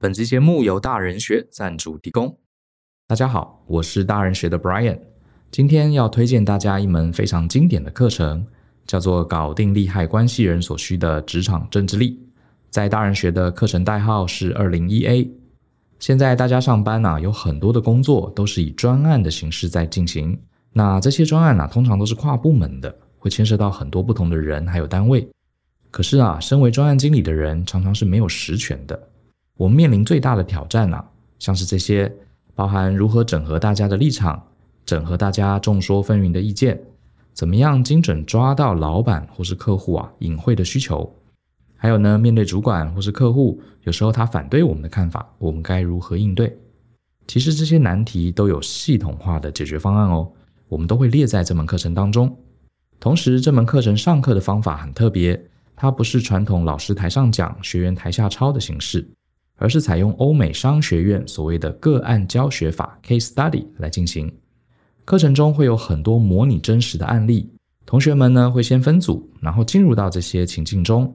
本集节目由大人学赞助提供。大家好，我是大人学的 Brian，今天要推荐大家一门非常经典的课程，叫做《搞定利害关系人所需的职场政治力》。在大人学的课程代号是二零一 A。现在大家上班呐、啊，有很多的工作都是以专案的形式在进行。那这些专案呢、通常都是跨部门的，会牵涉到很多不同的人还有单位。可是啊，身为专案经理的人，常常是没有实权的。我们面临最大的挑战啊，像是这些，包含如何整合大家的立场，整合大家众说纷纭的意见，怎么样精准抓到老板或是客户啊隐晦的需求。还有呢，面对主管或是客户，有时候他反对我们的看法，我们该如何应对？其实这些难题都有系统化的解决方案哦，我们都会列在这门课程当中。同时，这门课程上课的方法很特别，它不是传统老师台上讲、学员台下抄的形式，而是采用欧美商学院所谓的个案教学法 （case study） 来进行。课程中会有很多模拟真实的案例，同学们呢会先分组，然后进入到这些情境中。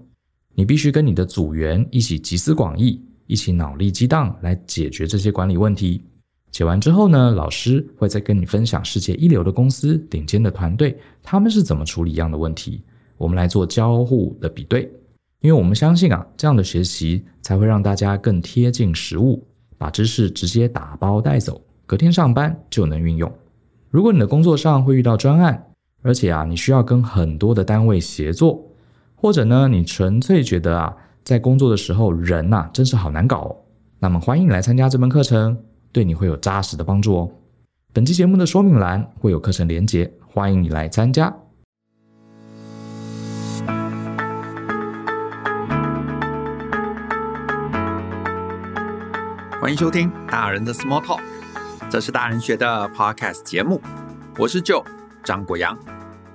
你必须跟你的组员一起集思广益，一起脑力激荡来解决这些管理问题。解完之后呢，老师会再跟你分享世界一流的公司、顶尖的团队，他们是怎么处理一样的问题。我们来做交互的比对，因为我们相信啊，这样的学习才会让大家更贴近实务，把知识直接打包带走，隔天上班就能运用。如果你的工作上会遇到专案，而且啊，你需要跟很多的单位协作。或者呢，你纯粹觉得啊，在工作的时候人呐，真是好难搞哦。那么欢迎你来参加这门课程，对你会有扎实的帮助哦。本期节目的说明栏会有课程连结，欢迎你来参加。欢迎收听大人的 Small Talk，这是大人学的 Podcast 节目，我是 Joe 张国阳。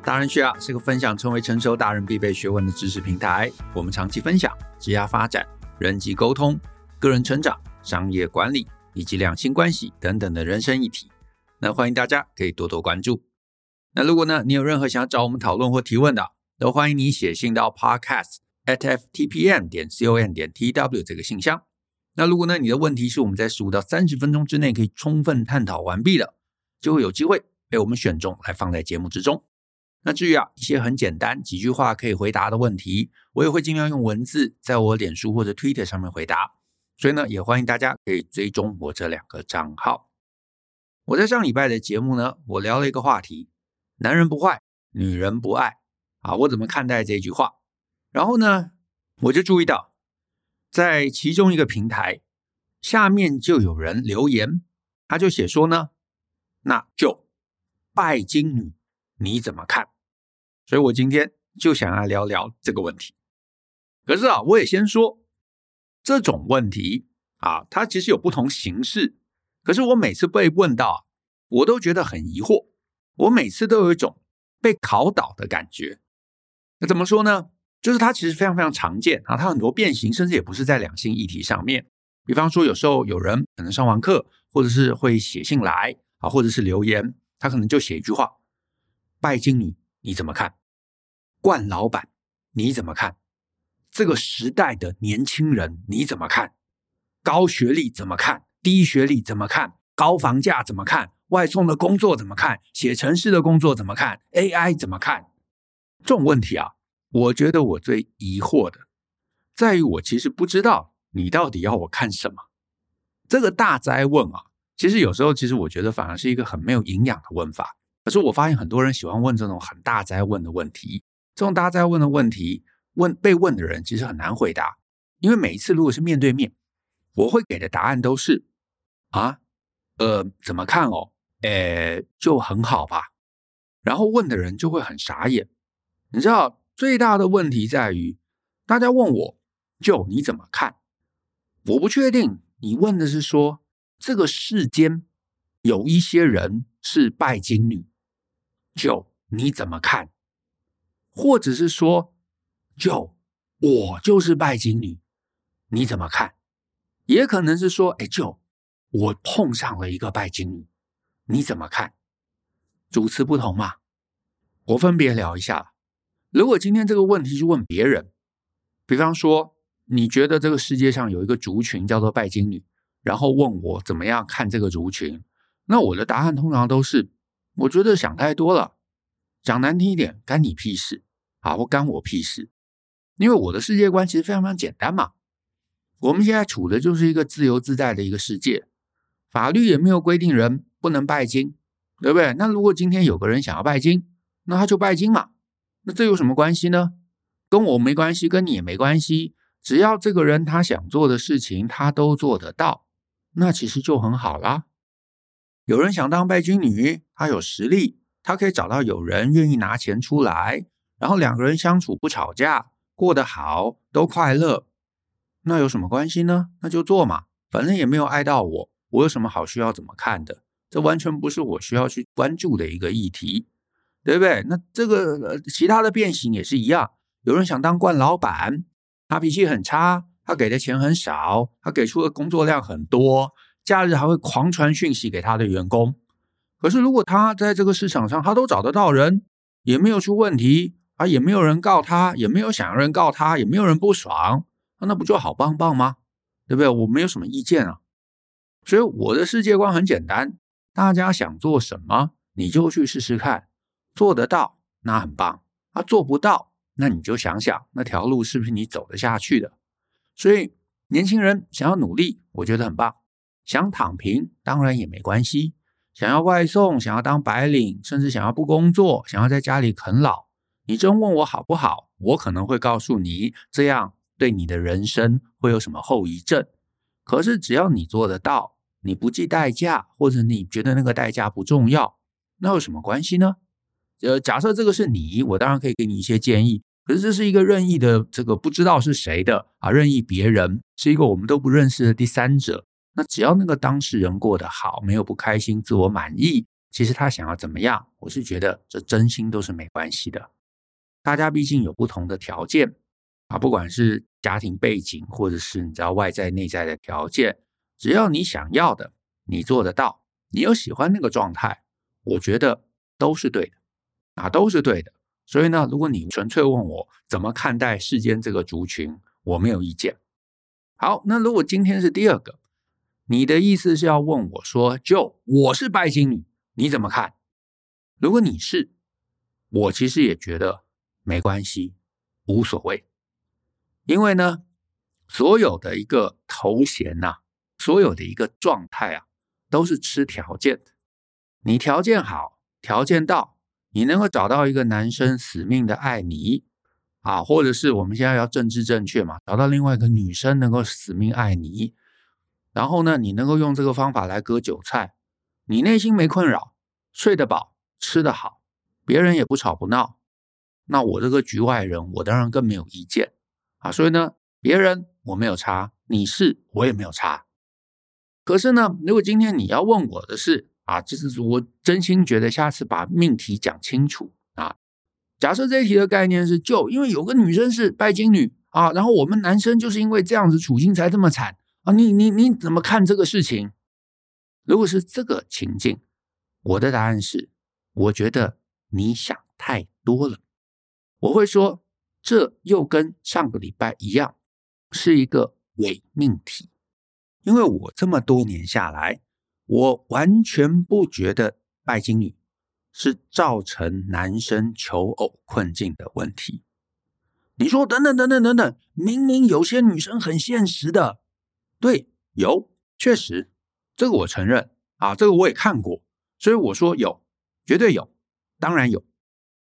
大人学啊，是个分享成为成熟大人必备学问的知识平台。我们长期分享职业发展、人际沟通、个人成长、商业管理以及两性关系等等的人生议题。那欢迎大家可以多多关注。那如果呢，你有任何想要找我们讨论或提问的，都欢迎你写信到 podcast at ftpm 点 com 点 tw 这个信箱。那如果呢，你的问题是我们在十五到三十分钟之内可以充分探讨完毕的，就会有机会被我们选中来放在节目之中。那至于啊，一些很简单几句话可以回答的问题，我也会尽量用文字在我脸书或者 Twitter 上面回答。所以呢，也欢迎大家可以追踪我这两个账号。我在上礼拜的节目呢，我聊了一个话题：男人不坏，女人不爱。啊，我怎么看待这句话？然后呢，我就注意到，在其中一个平台下面就有人留言，他就写说呢，那就拜金女，你怎么看？所以我今天就想要聊聊这个问题。可是啊，我也先说，这种问题啊，它其实有不同形式。可是我每次被问到，我都觉得很疑惑。我每次都有一种被考倒的感觉。那怎么说呢？就是它其实非常非常常见啊，它很多变形，甚至也不是在两性议题上面。比方说，有时候有人可能上完课，或者是会写信来啊，或者是留言，他可能就写一句话：“拜金女。”你怎么看？惯老板，你怎么看？这个时代的年轻人你怎么看？高学历怎么看？低学历怎么看？高房价怎么看？外送的工作怎么看？写程式的工作怎么看？AI 怎么看？这种问题啊，我觉得我最疑惑的，在于我其实不知道你到底要我看什么。这个大哉问啊，其实有时候其实我觉得反而是一个很没有营养的问法。可是我发现很多人喜欢问这种很大哉问的问题，这种大哉问的问题，问被问的人其实很难回答，因为每一次如果是面对面，我会给的答案都是啊，呃，怎么看哦？诶，就很好吧。然后问的人就会很傻眼。你知道最大的问题在于，大家问我就你怎么看？我不确定你问的是说这个世间有一些人是拜金女。就你怎么看？或者是说，就我就是拜金女，你怎么看？也可能是说，哎，就我碰上了一个拜金女，你怎么看？主词不同嘛，我分别聊一下。如果今天这个问题是问别人，比方说你觉得这个世界上有一个族群叫做拜金女，然后问我怎么样看这个族群，那我的答案通常都是，我觉得想太多了。讲难听一点，干你屁事啊，或干我屁事。因为我的世界观其实非常非常简单嘛。我们现在处的就是一个自由自在的一个世界，法律也没有规定人不能拜金，对不对？那如果今天有个人想要拜金，那他就拜金嘛。那这有什么关系呢？跟我没关系，跟你也没关系。只要这个人他想做的事情，他都做得到，那其实就很好啦。有人想当拜金女，他有实力，他可以找到有人愿意拿钱出来，然后两个人相处不吵架，过得好，都快乐，那有什么关系呢？那就做嘛，反正也没有碍到我，我有什么好需要怎么看的？这完全不是我需要去关注的一个议题，对不对？那这个，呃，其他的变形也是一样，有人想当惯老板。他脾气很差，他给的钱很少，他给出的工作量很多，假日还会狂传讯息给他的员工。可是如果他在这个市场上，他都找得到人，也没有出问题啊，也没有人告他，也没有想要人告他，也没有人不爽，那不就好棒棒吗？对不对？我没有什么意见啊。所以我的世界观很简单，大家想做什么，你就去试试看，做得到那很棒，啊，做不到。那你就想想那条路是不是你走得下去的？所以年轻人想要努力，我觉得很棒；想躺平，当然也没关系。想要外送，想要当白领，甚至想要不工作，想要在家里啃老，你真问我好不好？我可能会告诉你，这样对你的人生会有什么后遗症。可是只要你做得到，你不计代价，或者你觉得那个代价不重要，那有什么关系呢？呃，假设这个是你，我当然可以给你一些建议。可是这是一个任意的，这个不知道是谁的啊，任意别人是一个我们都不认识的第三者。那只要那个当事人过得好，没有不开心，自我满意，其实他想要怎么样，我是觉得这真心都是没关系的。大家毕竟有不同的条件啊，不管是家庭背景，或者是你知道外在内在的条件，只要你想要的，你做得到，你又喜欢那个状态，我觉得都是对的。啊，都是对的。所以呢，如果你纯粹问我怎么看待世间这个族群，我没有意见。好，那如果今天是第二个，你的意思是要问我说，就我是拜金女，你怎么看？如果你是，我其实也觉得没关系，无所谓。因为呢，所有的一个头衔呐，所有的一个状态啊，都是吃条件的。你条件好，条件到。你能够找到一个男生死命的爱你啊，或者是我们现在要政治正确嘛，找到另外一个女生能够死命爱你，然后呢，你能够用这个方法来割韭菜，你内心没困扰，睡得饱，吃得好，别人也不吵不闹，那我这个局外人，我当然更没有意见啊。所以呢，别人我没有差，你是我也没有差。可是呢，如果今天你要问我的是，啊，就是我真心觉得，下次把命题讲清楚啊。假设这一题的概念是，就因为有个女生是拜金女啊，然后我们男生就是因为这样子处境才这么惨啊。你你你怎么看这个事情？如果是这个情境，我的答案是，我觉得你想太多了。我会说，这又跟上个礼拜一样，是一个伪命题，因为我这么多年下来。我完全不觉得拜金女是造成男生求偶困境的问题。你说等等等等等等，明明有些女生很现实的，对，有，确实，这个我承认啊，这个我也看过，所以我说有，绝对有，当然有。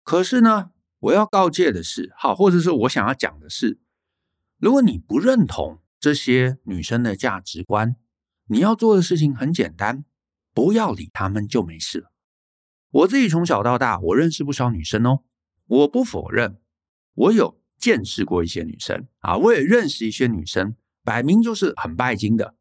可是呢，我要告诫的是，好，或者是我想要讲的是，如果你不认同这些女生的价值观。你要做的事情很简单，不要理他们就没事了。我自己从小到大，我认识不少女生哦。我不否认，我有见识过一些女生啊，我也认识一些女生，摆明就是很拜金的，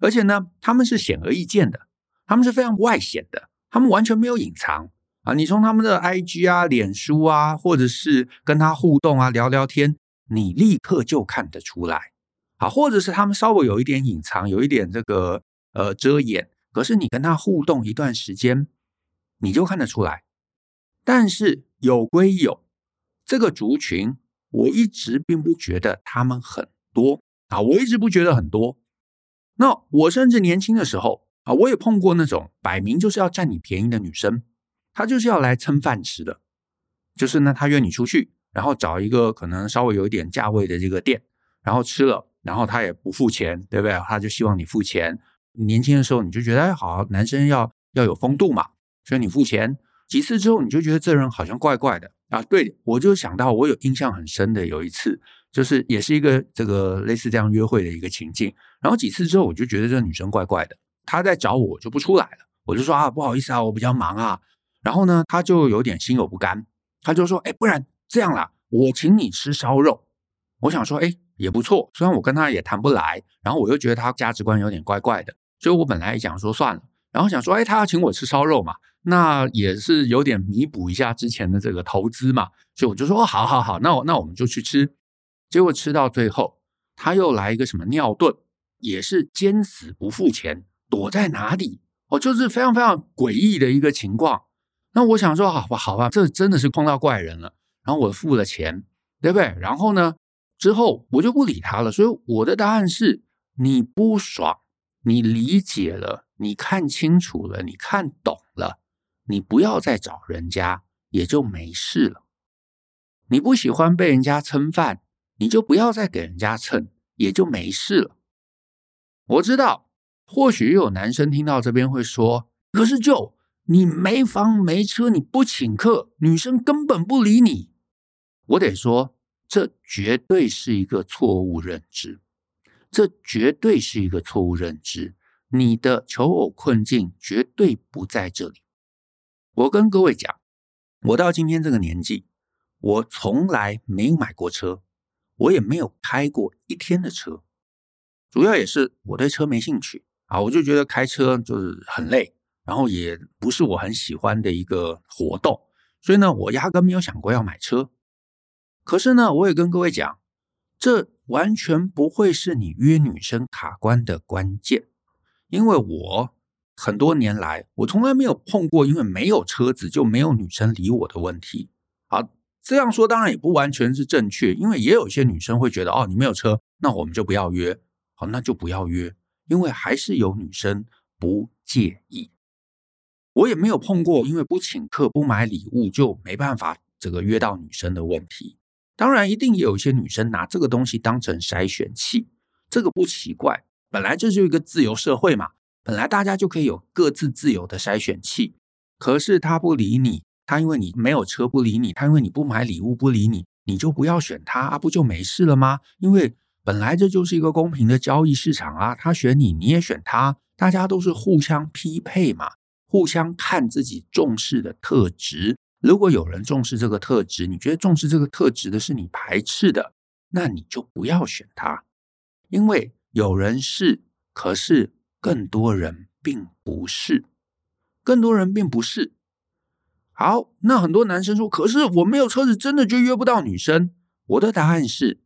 而且呢，她们是显而易见的，她们是非常外显的，她们完全没有隐藏啊。你从她们的 IG 啊、脸书啊，或者是跟她互动啊、聊聊天，你立刻就看得出来。啊，或者是他们稍微有一点隐藏，有一点这个呃遮掩，可是你跟他互动一段时间，你就看得出来。但是有归有，这个族群我一直并不觉得他们很多啊，我一直不觉得很多。那我甚至年轻的时候啊，我也碰过那种摆明就是要占你便宜的女生，她就是要来蹭饭吃的。就是呢，她约你出去，然后找一个可能稍微有一点价位的这个店，然后吃了，然后他也不付钱，对不对？他就希望你付钱。年轻的时候你就觉得哎，好，男生要要有风度嘛，所以你付钱。几次之后，你就觉得这人好像怪怪的啊。对，我就想到我有印象很深的有一次。就是也是一个这个类似这样约会的一个情境，然后几次之后我就觉得这女生怪怪的，她在找我，就不出来了，我就说啊，不好意思啊，我比较忙啊。然后呢，她就有点心有不甘，她就说，哎，不然这样啦，我请你吃烧肉。我想说，哎，也不错，虽然我跟他也谈不来，然后我又觉得他价值观有点怪怪的，所以我本来也想说算了，然后想说，哎，他要请我吃烧肉嘛，那也是有点弥补一下之前的这个投资嘛，所以我就说，哦，好好好，那我那我们就去吃。结果吃到最后，他又来一个什么尿遁，也是坚死不付钱，躲在哪里？哦，就是非常非常诡异的一个情况。那我想说，好吧，好吧，这真的是碰到怪人了。然后我付了钱，对不对？然后呢，之后我就不理他了。所以我的答案是：你不爽，你理解了，你看清楚了，你看懂了，你不要再找人家，也就没事了。你不喜欢被人家蹭饭。你就不要再给人家蹭，也就没事了。我知道，或许有男生听到这边会说：“可是就你没房没车，你不请客，女生根本不理你。”我得说，这绝对是一个错误认知，这绝对是一个错误认知。你的求偶困境绝对不在这里。我跟各位讲，我到今天这个年纪，我从来没有买过车。我也没有开过一天的车，主要也是我对车没兴趣啊，我就觉得开车就是很累，然后也不是我很喜欢的一个活动，所以呢，我压根没有想过要买车。可是呢，我也跟各位讲，这完全不会是你约女生卡关的关键，因为我很多年来，我从来没有碰过因为没有车子就没有女生理我的问题。好。这样说当然也不完全是正确，因为也有一些女生会觉得哦，你没有车，那我们就不要约，好，那就不要约，因为还是有女生不介意。我也没有碰过，因为不请客、不买礼物就没办法这个约到女生的问题。当然，一定也有一些女生拿这个东西当成筛选器，这个不奇怪，本来这就是一个自由社会嘛，本来大家就可以有各自自由的筛选器。可是他不理你。他因为你没有车不理你，他因为你不买礼物不理你，你就不要选他啊，不就没事了吗？因为本来这就是一个公平的交易市场啊，他选你，你也选他，大家都是互相匹配嘛，互相看自己重视的特质。如果有人重视这个特质，你觉得重视这个特质的是你排斥的，那你就不要选他，因为有人是，可是更多人并不是，更多人并不是。好，那很多男生说：“可是我没有车子，真的就约不到女生。”我的答案是：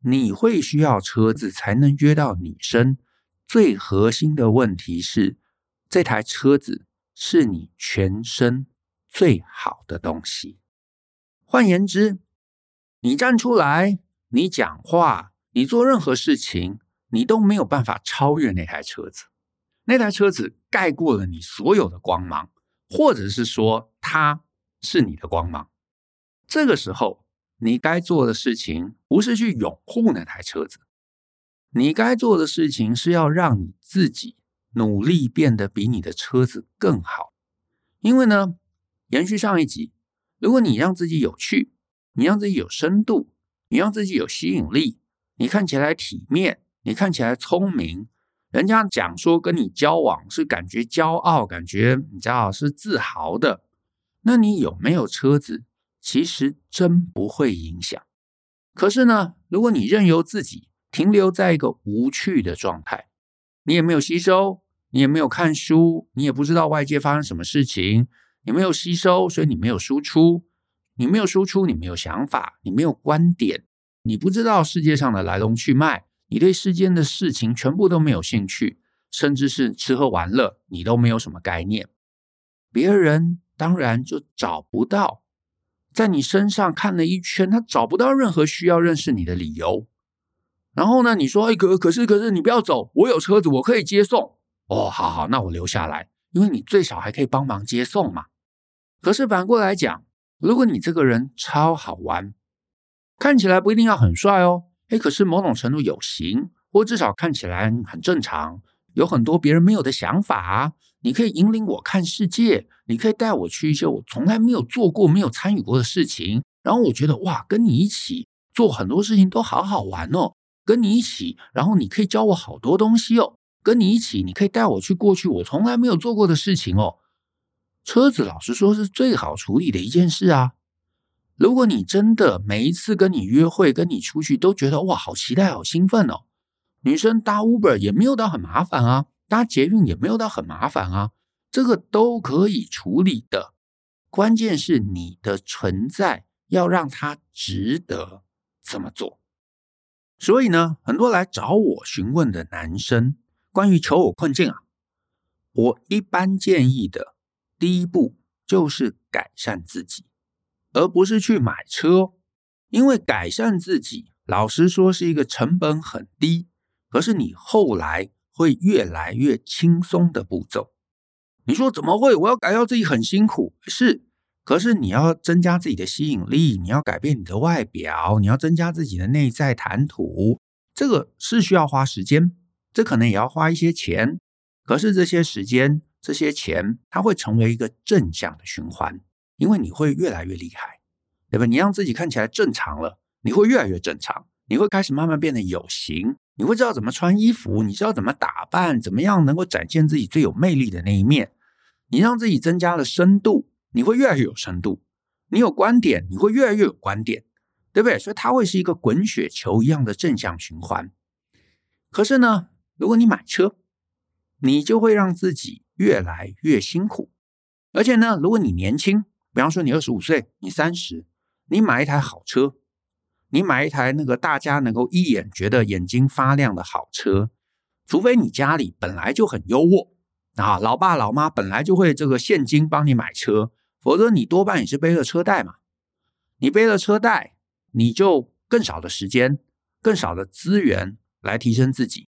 你会需要车子才能约到女生。最核心的问题是，这台车子是你全身最好的东西。换言之，你站出来，你讲话，你做任何事情，你都没有办法超越那台车子。那台车子盖过了你所有的光芒。或者是说，它是你的光芒。这个时候，你该做的事情不是去拥护那台车子，你该做的事情是要让你自己努力变得比你的车子更好。因为呢，延续上一集，如果你让自己有趣，你让自己有深度，你让自己有吸引力，你看起来体面，你看起来聪明。人家讲说跟你交往是感觉骄傲，感觉你知道是自豪的。那你有没有车子？其实真不会影响。可是呢，如果你任由自己停留在一个无趣的状态，你也没有吸收，你也没有看书，你也不知道外界发生什么事情，你没有吸收，所以你没有输出，你没有输出，你没有想法，你没有观点，你不知道世界上的来龙去脉。你对世间的事情全部都没有兴趣，甚至是吃喝玩乐，你都没有什么概念。别人当然就找不到，在你身上看了一圈，他找不到任何需要认识你的理由。然后呢，你说，哎，可可是可是你不要走，我有车子，我可以接送。哦，好好，那我留下来，因为你最少还可以帮忙接送嘛。可是反过来讲，如果你这个人超好玩，看起来不一定要很帅哦，哎，可是某种程度有型，或至少看起来很正常，有很多别人没有的想法，你可以引领我看世界，你可以带我去一些我从来没有做过、没有参与过的事情，然后我觉得哇，跟你一起做很多事情都好好玩哦。跟你一起，然后你可以教我好多东西哦。跟你一起，你可以带我去过去我从来没有做过的事情哦。车子老实说是最好处理的一件事啊。如果你真的每一次跟你约会、跟你出去都觉得哇，好期待、好兴奋哦。女生搭 Uber 也没有到很麻烦啊，搭捷运也没有到很麻烦啊，这个都可以处理的。关键是你的存在要让他值得这么做。所以呢，很多来找我询问的男生，关于求偶困境啊，我一般建议的第一步就是改善自己，而不是去买车。因为改善自己，老实说是一个成本很低，可是你后来会越来越轻松的步骤。你说怎么会？我要改掉自己很辛苦，是。可是你要增加自己的吸引力，你要改变你的外表，你要增加自己的内在谈吐，这个是需要花时间，这可能也要花一些钱。可是这些时间、这些钱，它会成为一个正向的循环，因为你会越来越厉害，对吧？你让自己看起来正常了，你会越来越正常，你会开始慢慢变得有型，你会知道怎么穿衣服，你知道怎么打扮，怎么样能够展现自己最有魅力的那一面，你让自己增加了深度。你会越来越有深度，你有观点，你会越来越有观点，对不对？所以它会是一个滚雪球一样的正向循环。可是呢，如果你买车，你就会让自己越来越辛苦。而且呢，如果你年轻，比方说你二十五岁，你三十，你买一台好车，你买一台那个大家能够一眼觉得眼睛发亮的好车，除非你家里本来就很优渥啊，老爸老妈本来就会这个现金帮你买车。否则，你多半也是背了车贷嘛。你背了车贷，你就更少的时间、更少的资源来提升自己。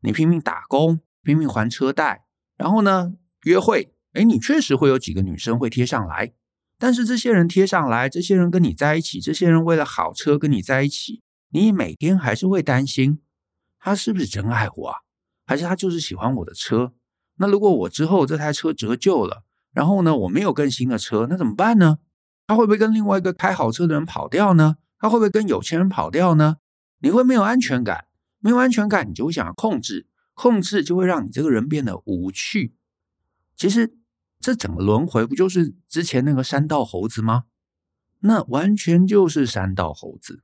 你拼命打工，拼命还车贷，然后呢，约会，诶，你确实会有几个女生会贴上来。但是这些人贴上来，这些人跟你在一起，这些人为了好车跟你在一起，你每天还是会担心，他是不是真爱我啊？还是他就是喜欢我的车？那如果我之后这台车折旧了？然后呢，我没有更新的车，那怎么办呢？他会不会跟另外一个开好车的人跑掉呢？他会不会跟有钱人跑掉呢？你会没有安全感，没有安全感，你就会想要控制，控制就会让你这个人变得无趣。其实这整个轮回不就是之前那个山道猴子吗？那完全就是山道猴子。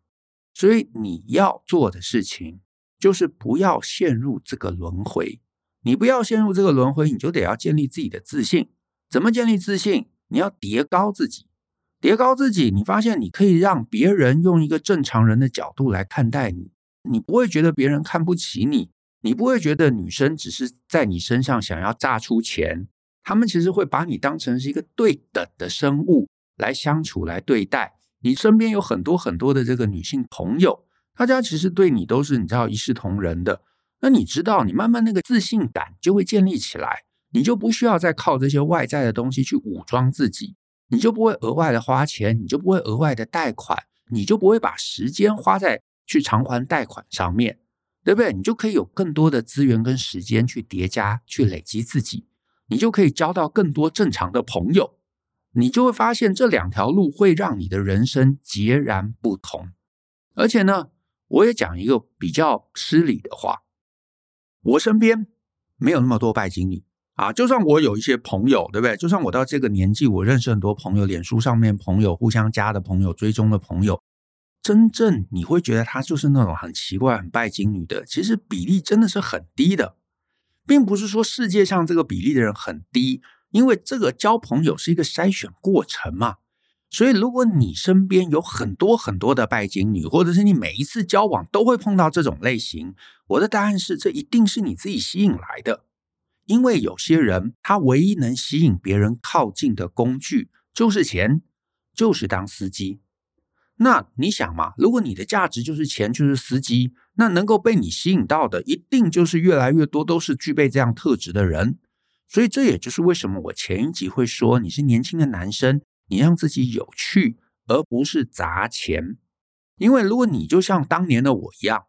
所以你要做的事情就是不要陷入这个轮回。你不要陷入这个轮回，你就得要建立自己的自信。怎么建立自信？你要叠高自己，叠高自己。你发现你可以让别人用一个正常人的角度来看待你，你不会觉得别人看不起你，你不会觉得女生只是在你身上想要榨出钱，他们其实会把你当成是一个对等的生物来相处、来对待。你身边有很多很多的这个女性朋友，大家其实对你都是你知道一视同仁的。那你知道，你慢慢那个自信感就会建立起来。你就不需要再靠这些外在的东西去武装自己，你就不会额外的花钱，你就不会额外的贷款，你就不会把时间花在去偿还贷款上面，对不对？你就可以有更多的资源跟时间去叠加、去累积自己，你就可以交到更多正常的朋友，你就会发现这两条路会让你的人生截然不同。而且呢，我也讲一个比较失礼的话，我身边没有那么多拜金女。啊，就算我有一些朋友，对不对？就算我到这个年纪，我认识很多朋友，脸书上面朋友互相加的朋友、追踪的朋友，真正你会觉得他就是那种很奇怪、很拜金女的，其实比例真的是很低的，并不是说世界上这个比例的人很低，因为这个交朋友是一个筛选过程嘛。所以，如果你身边有很多很多的拜金女，或者是你每一次交往都会碰到这种类型，我的答案是，这一定是你自己吸引来的。因为有些人，他唯一能吸引别人靠近的工具就是钱，就是当司机。那你想嘛，如果你的价值就是钱，就是司机，那能够被你吸引到的，一定就是越来越多都是具备这样特质的人。所以这也就是为什么我前一集会说，你是年轻的男生，你让自己有趣，而不是砸钱。因为如果你就像当年的我一样，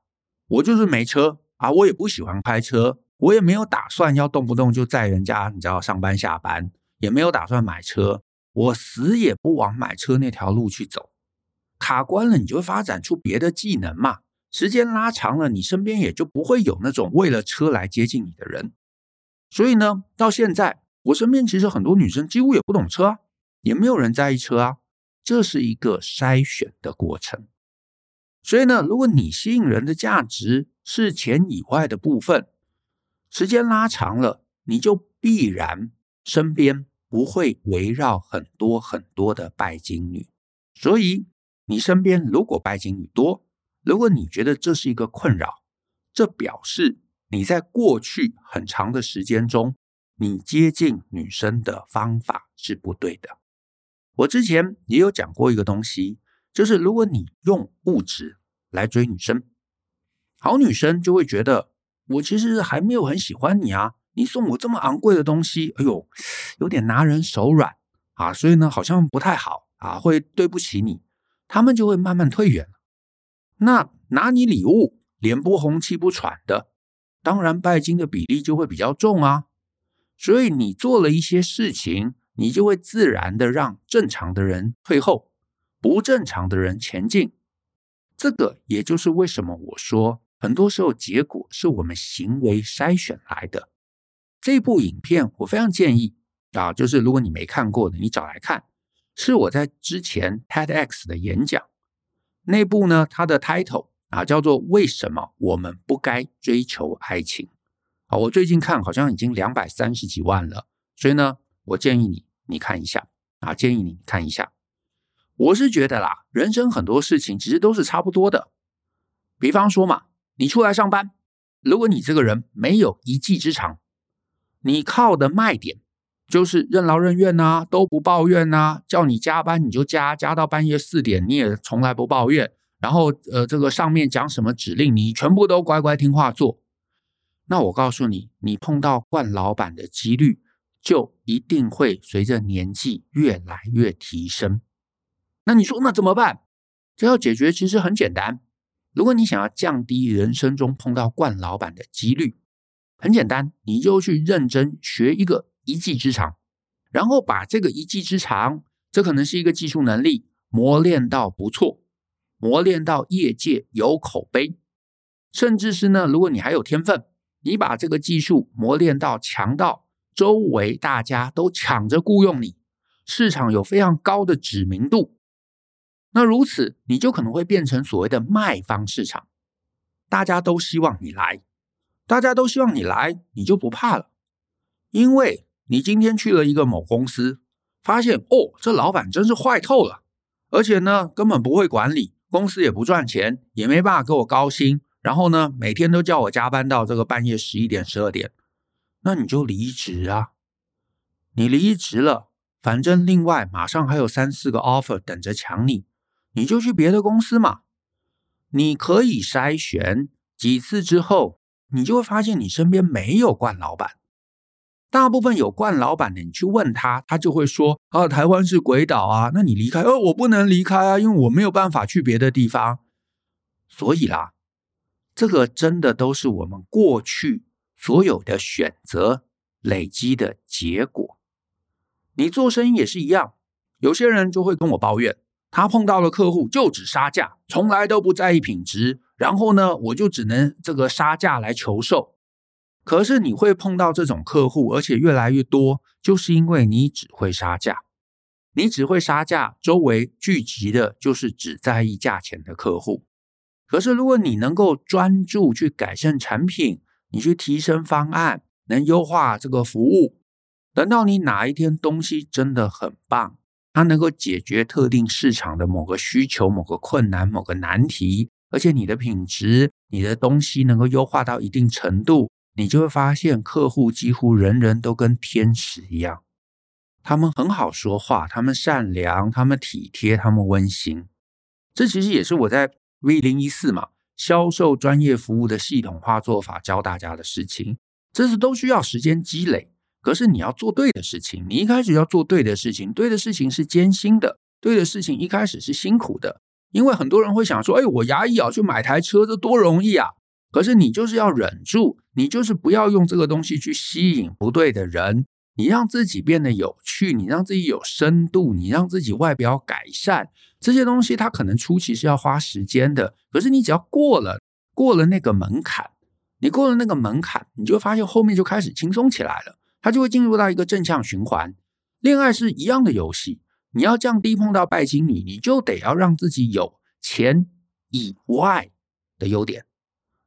我就是没车啊，我也不喜欢开车，我也没有打算要动不动就载人家，你知道上班下班，也没有打算买车，我死也不往买车那条路去走。卡关了，你就会发展出别的技能嘛。时间拉长了，你身边也就不会有那种为了车来接近你的人。所以呢，到现在我身边其实很多女生几乎也不懂车啊，也没有人在意车啊。这是一个筛选的过程。所以呢，如果你吸引人的价值是钱以外的部分，时间拉长了，你就必然身边不会围绕很多很多的拜金女。所以你身边如果拜金女多，如果你觉得这是一个困扰，这表示。你在过去很长的时间中，你接近女生的方法是不对的。我之前也有讲过一个东西，就是如果你用物质来追女生，好女生就会觉得我其实还没有很喜欢你啊，你送我这么昂贵的东西，哎呦，有点拿人手软啊，所以呢，好像不太好啊，会对不起你，他们就会慢慢退远。那拿你礼物，脸不红气不喘的。当然，拜金的比例就会比较重啊，所以你做了一些事情，你就会自然的让正常的人退后，不正常的人前进。这个也就是为什么我说，很多时候结果是我们行为筛选来的。这部影片我非常建议啊，就是如果你没看过的，你找来看，是我在之前 TEDx 的演讲，那部呢，它的 title。啊，叫做为什么我们不该追求爱情？好，我最近看好像已经两百三十几万了，所以呢，我建议你你看一下啊，建议你看一下。我是觉得啦，人生很多事情其实都是差不多的。比方说嘛，你出来上班，如果你这个人没有一技之长，你靠的卖点就是任劳任怨呐，都不抱怨呐，叫你加班你就加，加到半夜四点你也从来不抱怨。然后，呃，这个上面讲什么指令，你全部都乖乖听话做。那我告诉你，你碰到惯老板的几率就一定会随着年纪越来越提升。那你说那怎么办？这要解决其实很简单。如果你想要降低人生中碰到惯老板的几率，很简单，你就去认真学一个一技之长，然后把这个一技之长，这可能是一个技术能力，磨练到不错。磨练到业界有口碑，甚至是呢，如果你还有天分，你把这个技术磨练到强到周围大家都抢着雇佣你，市场有非常高的知名度，那如此你就可能会变成所谓的卖方市场，大家都希望你来，大家都希望你来，你就不怕了，因为你今天去了一个某公司，发现哦，这老板真是坏透了，而且呢，根本不会管理。公司也不赚钱，也没办法给我高薪，然后呢，每天都叫我加班到这个半夜十一点、十二点，那你就离职啊！你离职了，反正另外马上还有三四个 offer 等着抢你，你就去别的公司嘛。你可以筛选几次之后，你就会发现你身边没有惯老板。大部分有惯老板的，你去问他，他就会说：“啊，台湾是鬼岛啊，那你离开？哦，我不能离开啊，因为我没有办法去别的地方。”所以啦，这个真的都是我们过去所有的选择累积的结果。你做生意也是一样，有些人就会跟我抱怨，他碰到了客户就只杀价，从来都不在意品质，然后呢，我就只能这个杀价来求售。可是你会碰到这种客户，而且越来越多，就是因为你只会杀价，你只会杀价，周围聚集的就是只在意价钱的客户。可是如果你能够专注去改善产品，你去提升方案，能优化这个服务，等到你哪一天东西真的很棒，它能够解决特定市场的某个需求、某个困难、某个难题，而且你的品质、你的东西能够优化到一定程度。你就会发现，客户几乎人人都跟天使一样，他们很好说话，他们善良，他们体贴，他们温馨。这其实也是我在 V 零一四嘛，销售专业服务的系统化做法教大家的事情，这是都需要时间积累。可是你要做对的事情，你一开始要做对的事情，对的事情是艰辛的，对的事情一开始是辛苦的。因为很多人会想说：“哎，我牙医要去买台车，这多容易啊！”可是你就是要忍住，你就是不要用这个东西去吸引不对的人，你让自己变得有趣，你让自己有深度，你让自己外表改善。这些东西它可能初期是要花时间的，可是你只要过了过了那个门槛，你过了那个门槛，你就发现后面就开始轻松起来了，它就会进入到一个正向循环。恋爱是一样的游戏，你要降低碰到拜金女，你就得要让自己有钱以外的优点，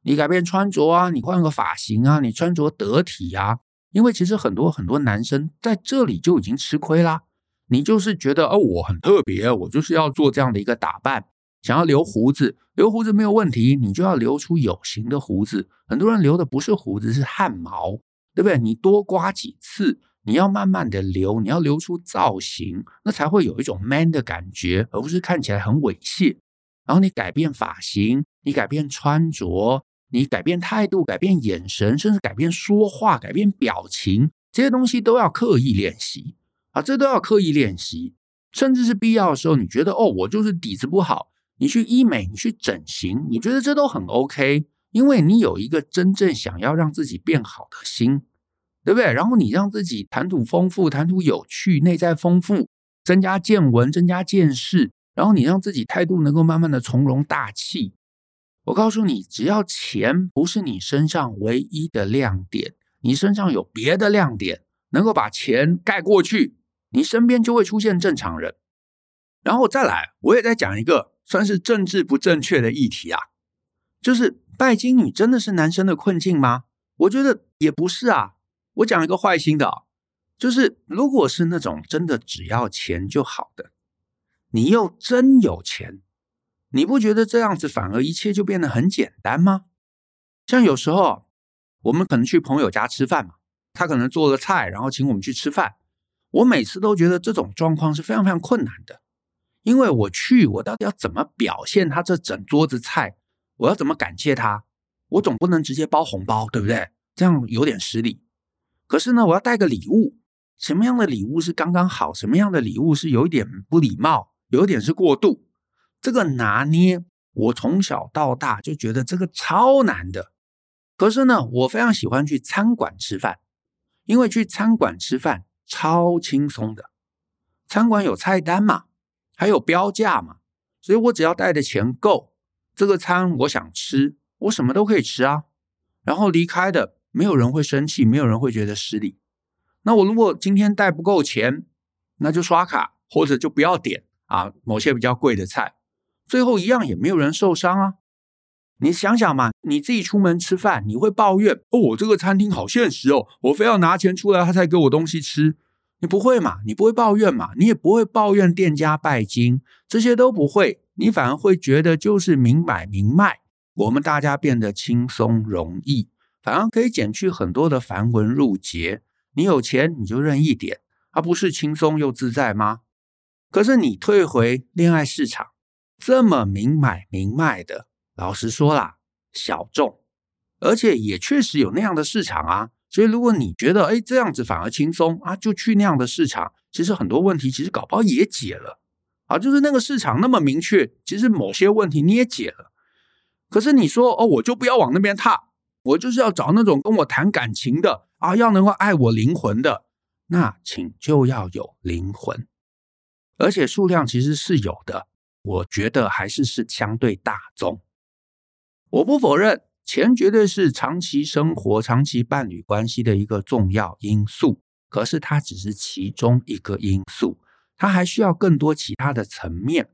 你改变穿着啊，你换个发型啊，你穿着得体啊，因为其实很多很多男生在这里就已经吃亏啦。你就是觉得哦，我很特别，我就是要做这样的一个打扮，想要留胡子，留胡子没有问题，你就要留出有型的胡子。很多人留的不是胡子，是汗毛，对不对？你多刮几次，你要慢慢的留，你要留出造型，那才会有一种 man 的感觉，而不是看起来很猥亵。然后你改变发型，你改变穿着，你改变态度，改变眼神，甚至改变说话，改变表情，这些东西都要刻意练习。啊，这都要刻意练习，甚至是必要的时候，你觉得哦，我就是底子不好，你去医美，你去整形，你觉得这都很 OK，因为你有一个真正想要让自己变好的心，对不对？然后你让自己谈吐丰富，谈吐有趣，内在丰富，增加见闻，增加见识，然后你让自己态度能够慢慢的从容大气。我告诉你，只要钱不是你身上唯一的亮点，你身上有别的亮点，能够把钱盖过去。你身边就会出现正常人，然后再来，我也在讲一个算是政治不正确的议题啊，就是拜金女真的是男生的困境吗？我觉得也不是啊。我讲一个坏心的，就是如果是那种真的只要钱就好的，你又真有钱，你不觉得这样子反而一切就变得很简单吗？像有时候我们可能去朋友家吃饭嘛，他可能做了菜，然后请我们去吃饭。我每次都觉得这种状况是非常非常困难的，因为我去，我到底要怎么表现他这整桌子菜？我要怎么感谢他？我总不能直接包红包，对不对？这样有点失礼。可是呢，我要带个礼物，什么样的礼物是刚刚好？什么样的礼物是有一点不礼貌？有一点是过度？这个拿捏，我从小到大就觉得这个超难的。可是呢，我非常喜欢去餐馆吃饭，因为去餐馆吃饭。超轻松的，餐馆有菜单嘛，还有标价嘛，所以我只要带的钱够，这个餐我想吃，我什么都可以吃啊。然后离开的，没有人会生气，没有人会觉得失礼。那我如果今天带不够钱，那就刷卡，或者就不要点啊，某些比较贵的菜，最后一样也没有人受伤啊。你想想嘛，你自己出门吃饭，你会抱怨哦，我这个餐厅好现实哦，我非要拿钱出来，他才给我东西吃。你不会嘛？你不会抱怨嘛？你也不会抱怨店家拜金，这些都不会。你反而会觉得就是明买明卖，我们大家变得轻松容易，反而可以减去很多的繁文缛节。你有钱你就认一点，而不是轻松又自在吗？可是你退回恋爱市场，这么明买明卖的。老实说啦，小众，而且也确实有那样的市场啊。所以如果你觉得哎这样子反而轻松啊，就去那样的市场，其实很多问题其实搞不好也解了啊。就是那个市场那么明确，其实某些问题你也解了。可是你说哦，我就不要往那边踏，我就是要找那种跟我谈感情的啊，要能够爱我灵魂的，那请就要有灵魂，而且数量其实是有的。我觉得还是是相对大众。我不否认，钱绝对是长期生活、长期伴侣关系的一个重要因素。可是它只是其中一个因素，它还需要更多其他的层面。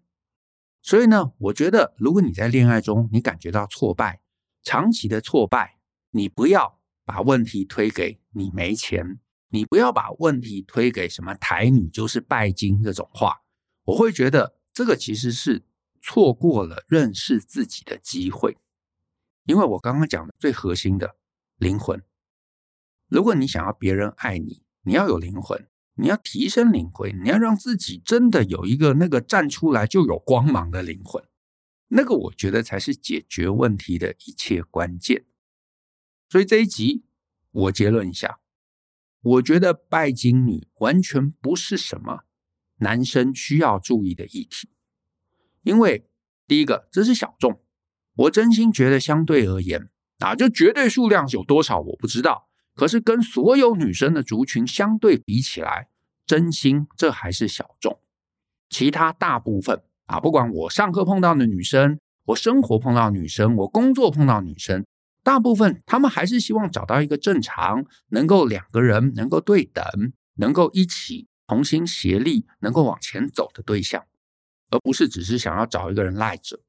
所以呢，我觉得如果你在恋爱中你感觉到挫败，长期的挫败，你不要把问题推给你没钱，你不要把问题推给什么台女就是拜金这种话。我会觉得这个其实是错过了认识自己的机会。因为我刚刚讲的最核心的灵魂，如果你想要别人爱你，你要有灵魂，你要提升灵魂，你要让自己真的有一个那个站出来就有光芒的灵魂。那个我觉得才是解决问题的一切关键。所以这一集我结论一下，我觉得拜金女完全不是什么男生需要注意的议题，因为第一个这是小众，我真心觉得相对而言啊，就绝对数量有多少我不知道，可是跟所有女生的族群相对比起来，真心这还是小众。其他大部分啊，不管我上课碰到的女生，我生活碰到女生，我工作碰到女生，大部分她们还是希望找到一个正常，能够两个人能够对等，能够一起同心协力，能够往前走的对象，而不是只是想要找一个人赖着。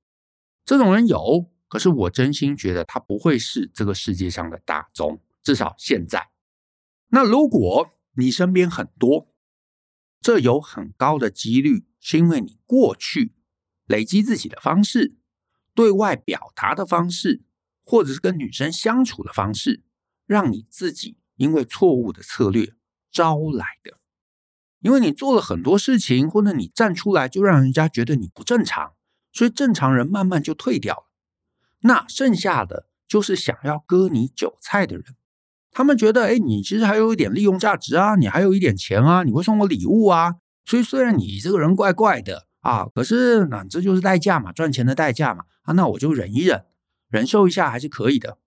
这种人有，可是我真心觉得他不会是这个世界上的大宗，至少现在。那如果你身边很多，这有很高的几率，是因为你过去累积自己的方式、对外表达的方式，或者是跟女生相处的方式，让你自己因为错误的策略招来的。因为你做了很多事情，或者你站出来就让人家觉得你不正常，所以正常人慢慢就退掉了。那剩下的就是想要割你韭菜的人。他们觉得，哎，你其实还有一点利用价值啊，你还有一点钱啊，你会送我礼物啊，所以虽然你这个人怪怪的啊，可是那这就是代价嘛，赚钱的代价嘛，啊，那我就忍一忍，忍受一下还是可以的。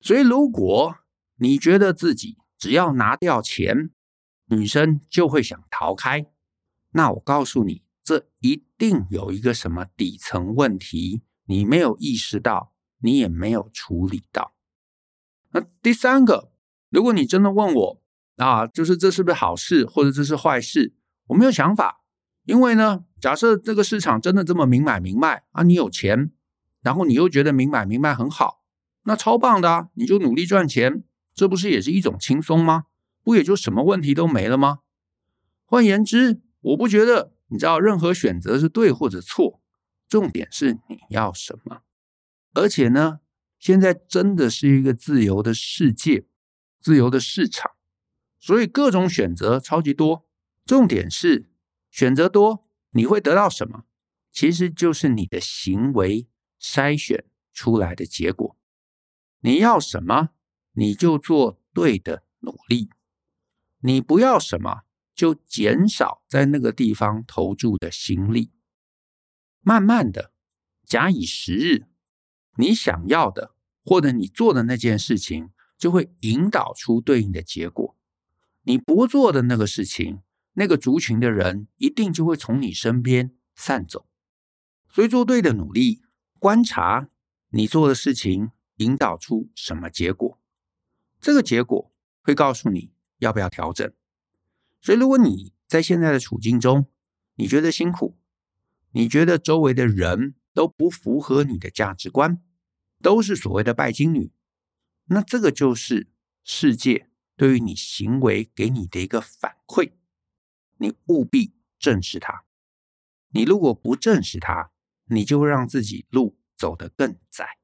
所以如果你觉得自己只要拿掉钱，女生就会想逃开，那我告诉你，这一定有一个什么底层问题，你没有意识到，你也没有处理到。那第三个，如果你真的问我啊，就是这是不是好事，或者这是坏事，我没有想法。因为呢，假设这个市场真的这么明买明卖啊，你有钱，然后你又觉得明买明卖很好，那超棒的啊，你就努力赚钱，这不是也是一种轻松吗？不也就什么问题都没了吗？换言之，我不觉得你知道任何选择是对或者错，重点是你要什么，而且呢。现在真的是一个自由的世界，自由的市场，所以各种选择超级多。重点是选择多，你会得到什么？其实就是你的行为筛选出来的结果。你要什么，你就做对的努力；你不要什么，就减少在那个地方投注的心力。慢慢的，假以时日。你想要的，或者你做的那件事情，就会引导出对应的结果。你不做的那个事情，那个族群的人一定就会从你身边散走。所以做对的努力，观察你做的事情引导出什么结果，这个结果会告诉你要不要调整。所以如果你在现在的处境中，你觉得辛苦，你觉得周围的人都不符合你的价值观，都是所谓的拜金女，那这个就是世界对于你行为给你的一个反馈，你务必正视它。你如果不正视它，你就会让自己路走得更窄，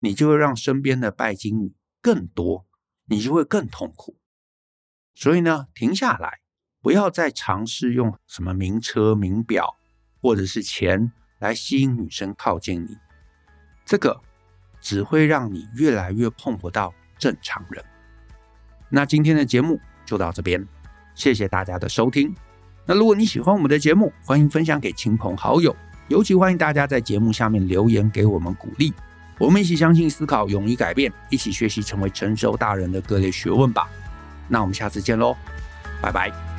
你就会让身边的拜金女更多，你就会更痛苦。所以呢，停下来，不要再尝试用什么名车、名表或者是钱来吸引女生靠近你，这个。只会让你越来越碰不到正常人。那今天的节目就到这边，谢谢大家的收听。那如果你喜欢我们的节目，欢迎分享给亲朋好友，尤其欢迎大家在节目下面留言给我们鼓励。我们一起相信、思考、勇于改变，一起学习成为成熟大人的各类学问吧。那我们下次见喽，拜拜。